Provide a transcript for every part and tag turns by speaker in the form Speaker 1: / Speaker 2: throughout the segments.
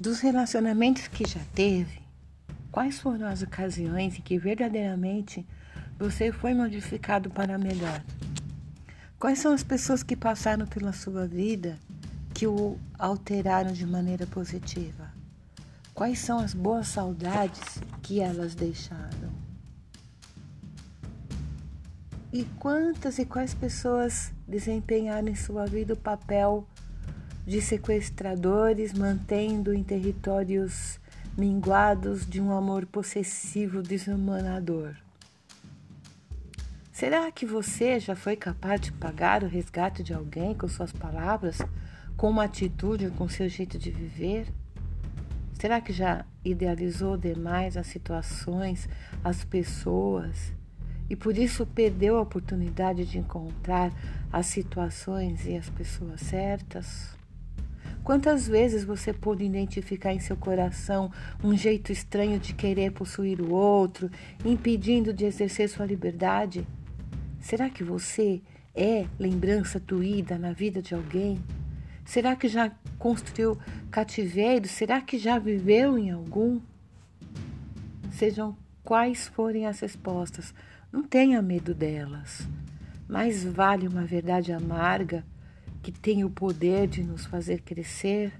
Speaker 1: Dos relacionamentos que já teve, quais foram as ocasiões em que verdadeiramente você foi modificado para melhor? Quais são as pessoas que passaram pela sua vida que o alteraram de maneira positiva? Quais são as boas saudades que elas deixaram? E quantas e quais pessoas desempenharam em sua vida o papel de sequestradores, mantendo em territórios minguados de um amor possessivo desumanador. Será que você já foi capaz de pagar o resgate de alguém com suas palavras, com uma atitude ou com seu jeito de viver? Será que já idealizou demais as situações, as pessoas e por isso perdeu a oportunidade de encontrar as situações e as pessoas certas? Quantas vezes você pôde identificar em seu coração um jeito estranho de querer possuir o outro, impedindo de exercer sua liberdade? Será que você é lembrança doída na vida de alguém? Será que já construiu cativeiro? Será que já viveu em algum? Sejam quais forem as respostas, não tenha medo delas. Mais vale uma verdade amarga que tem o poder de nos fazer crescer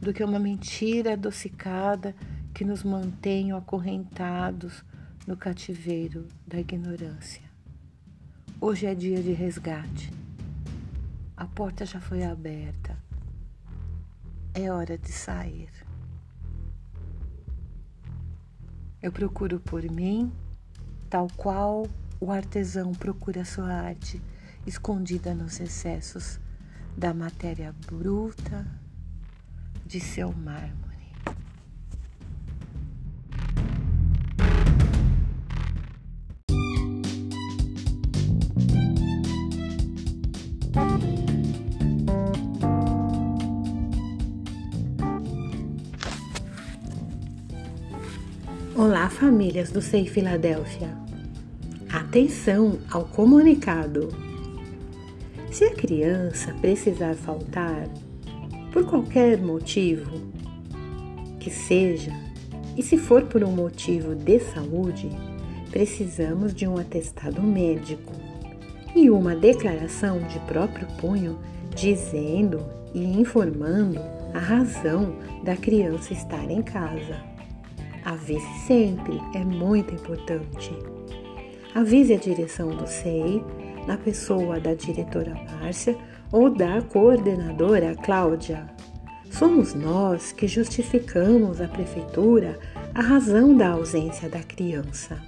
Speaker 1: do que uma mentira adocicada que nos mantém acorrentados no cativeiro da ignorância. Hoje é dia de resgate. A porta já foi aberta. É hora de sair. Eu procuro por mim, tal qual o artesão procura sua arte escondida nos excessos da matéria bruta de seu mármore. Olá, famílias do SEI Filadélfia. Atenção ao comunicado. Se a criança precisar faltar, por qualquer motivo que seja, e se for por um motivo de saúde, precisamos de um atestado médico e uma declaração de próprio punho dizendo e informando a razão da criança estar em casa. Avise sempre, é muito importante. Avise a direção do SEI na pessoa da diretora Márcia ou da coordenadora Cláudia. Somos nós que justificamos à prefeitura a razão da ausência da criança.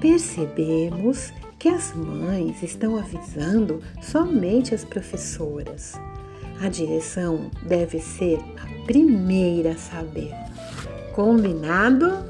Speaker 1: Percebemos que as mães estão avisando somente as professoras. A direção deve ser a primeira a saber. Combinado?